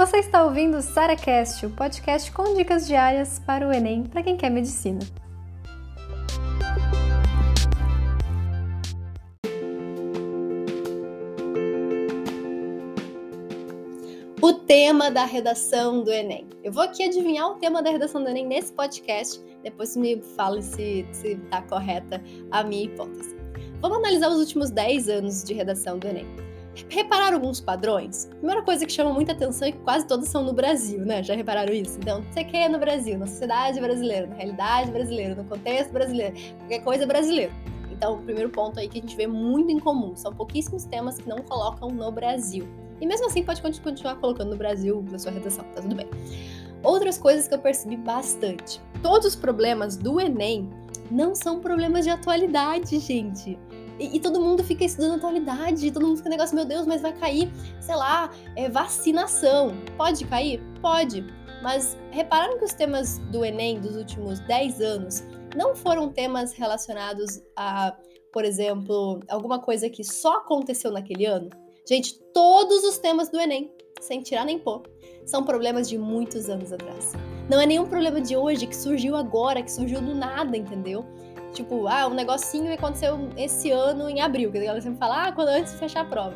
Você está ouvindo o SaraCast, o podcast com dicas diárias para o Enem para quem quer medicina. O tema da redação do Enem. Eu vou aqui adivinhar o tema da redação do Enem nesse podcast, depois me fale se está correta a minha hipótese. Vamos analisar os últimos 10 anos de redação do Enem. Repararam alguns padrões? Primeira coisa que chama muita atenção é que quase todos são no Brasil, né? Já repararam isso? Então, você quer no Brasil, na sociedade brasileira, na realidade brasileira, no contexto brasileiro, qualquer coisa brasileira. Então, o primeiro ponto aí que a gente vê muito em comum, são pouquíssimos temas que não colocam no Brasil. E mesmo assim, pode continuar colocando no Brasil na sua redação, tá tudo bem. Outras coisas que eu percebi bastante. Todos os problemas do Enem não são problemas de atualidade, gente. E, e, todo mundo fica estudando atualidade, todo mundo fica negócio, meu Deus, mas vai cair, sei lá, é, vacinação. Pode cair? Pode. Mas repararam que os temas do Enem dos últimos 10 anos não foram temas relacionados a, por exemplo, alguma coisa que só aconteceu naquele ano? Gente, todos os temas do Enem, sem tirar nem pôr, são problemas de muitos anos atrás. Não é nenhum problema de hoje que surgiu agora, que surgiu do nada, entendeu? Tipo, ah, um negocinho aconteceu esse ano em abril, que a galera sempre fala, ah, quando antes de fechar a prova.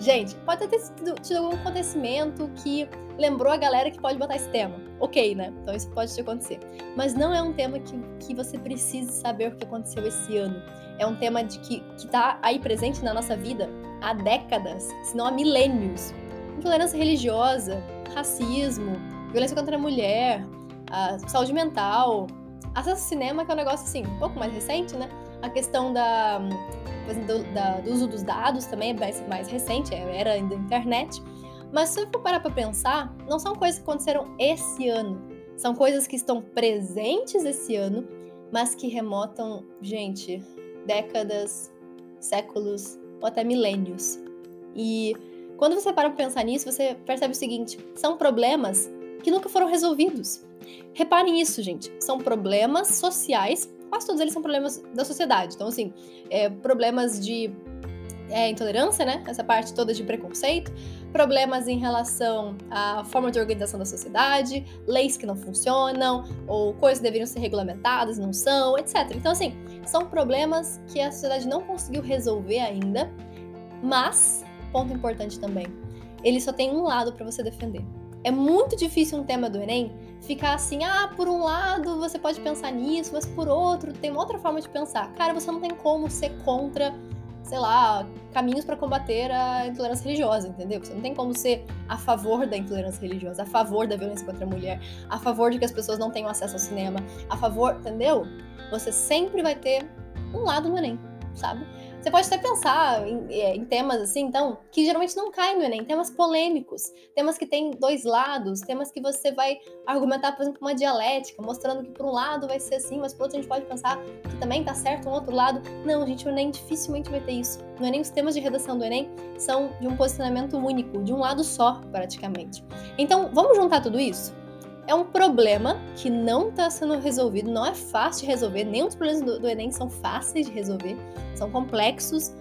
Gente, pode ter tido, tido algum acontecimento que lembrou a galera que pode botar esse tema. Ok, né? Então isso pode te acontecer. Mas não é um tema que, que você precise saber o que aconteceu esse ano. É um tema de que, que tá aí presente na nossa vida há décadas, se não há milênios. Intolerância religiosa, racismo, violência contra a mulher, a saúde mental, Acesso ao cinema, que é um negócio assim, um pouco mais recente, né? A questão da, do, da, do uso dos dados também é mais, mais recente, é, era ainda internet. Mas se eu for parar para pensar, não são coisas que aconteceram esse ano. São coisas que estão presentes esse ano, mas que remotam, gente, décadas, séculos ou até milênios. E quando você para para pensar nisso, você percebe o seguinte: são problemas que nunca foram resolvidos. Reparem isso, gente. São problemas sociais, quase todos eles são problemas da sociedade. Então, assim, é, problemas de é, intolerância, né? Essa parte toda de preconceito, problemas em relação à forma de organização da sociedade, leis que não funcionam, ou coisas que deveriam ser regulamentadas, não são, etc. Então, assim, são problemas que a sociedade não conseguiu resolver ainda, mas, ponto importante também, ele só tem um lado para você defender. É muito difícil um tema do Enem ficar assim, ah, por um lado você pode pensar nisso, mas por outro tem uma outra forma de pensar. Cara, você não tem como ser contra, sei lá, caminhos para combater a intolerância religiosa, entendeu? Você não tem como ser a favor da intolerância religiosa, a favor da violência contra a mulher, a favor de que as pessoas não tenham acesso ao cinema, a favor, entendeu? Você sempre vai ter um lado no Enem, sabe? Você pode até pensar em, é, em, temas assim, então, que geralmente não caem no Enem, temas polêmicos, temas que têm dois lados, temas que você vai argumentar, por exemplo, uma dialética, mostrando que por um lado vai ser assim, mas por outro a gente pode pensar que também tá certo um outro lado. Não, gente, o Enem dificilmente vai ter isso. No Enem, os temas de redação do Enem são de um posicionamento único, de um lado só, praticamente. Então, vamos juntar tudo isso? É um problema que não está sendo resolvido, não é fácil de resolver, nenhum dos problemas do, do, Enem são fáceis de resolver, são complexos,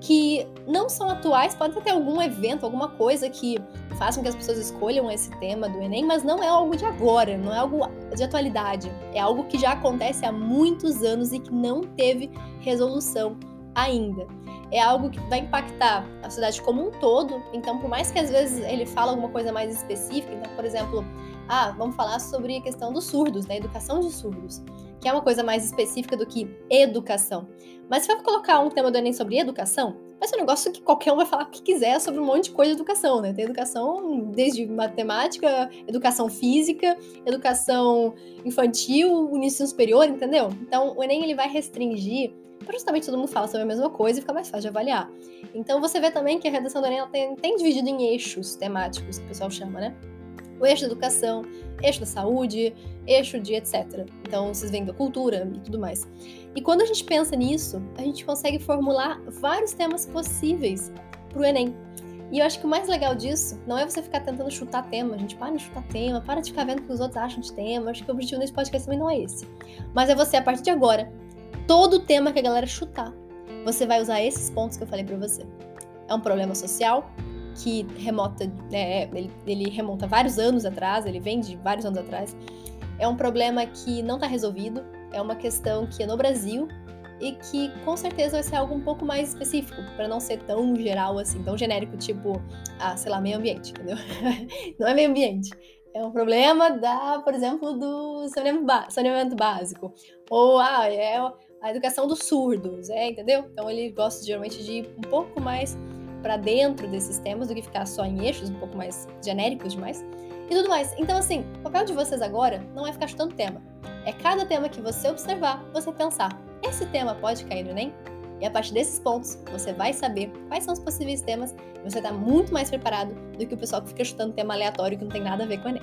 que não são atuais, pode ter algum evento, alguma coisa que faça com que as pessoas escolham esse tema do Enem, mas não é algo de agora, não é algo de atualidade, é algo que já acontece há muitos anos e que não teve resolução ainda. É algo que vai impactar a sociedade como um todo, então por mais que às vezes ele fala alguma coisa mais específica, então, por exemplo, ah, vamos falar sobre a questão dos surdos, né? Educação de surdos, que é uma coisa mais específica do que educação. Mas se for colocar um tema do Enem sobre educação, vai ser um negócio que qualquer um vai falar o que quiser sobre um monte de coisa de educação, né? Tem educação desde matemática, educação física, educação infantil, ensino superior, entendeu? Então, o Enem ele vai restringir justamente todo mundo fala sobre a mesma coisa e fica mais fácil de avaliar. Então, você vê também que a redação do Enem tem, tem dividido em eixos temáticos, que o pessoal chama, né? O eixo da educação, eixo da saúde, eixo de etc. Então, vocês vêm da cultura e tudo mais. E quando a gente pensa nisso, a gente consegue formular vários temas possíveis para o Enem. E eu acho que o mais legal disso não é você ficar tentando chutar tema, a gente para de chutar tema, para de ficar vendo o que os outros acham de tema. Acho que o objetivo desse podcast também não é esse. Mas é você, a partir de agora, todo tema que a galera chutar, você vai usar esses pontos que eu falei para você. É um problema social, que remota, né, ele, ele remonta vários anos atrás, ele vem de vários anos atrás. É um problema que não está resolvido, é uma questão que é no Brasil e que com certeza vai ser algo um pouco mais específico, para não ser tão geral assim, tão genérico, tipo, ah, sei lá, meio ambiente, entendeu? não é meio ambiente. É um problema da, por exemplo, do saneamento básico. Ou ah, é a educação dos surdos, é, entendeu? Então ele gosta geralmente de ir um pouco mais para dentro desses temas do que ficar só em eixos um pouco mais genéricos demais e tudo mais. Então, assim, o papel de vocês agora não é ficar chutando tema. É cada tema que você observar, você pensar: esse tema pode cair no Enem? E a partir desses pontos, você vai saber quais são os possíveis temas e você está muito mais preparado do que o pessoal que fica chutando tema aleatório que não tem nada a ver com o Enem.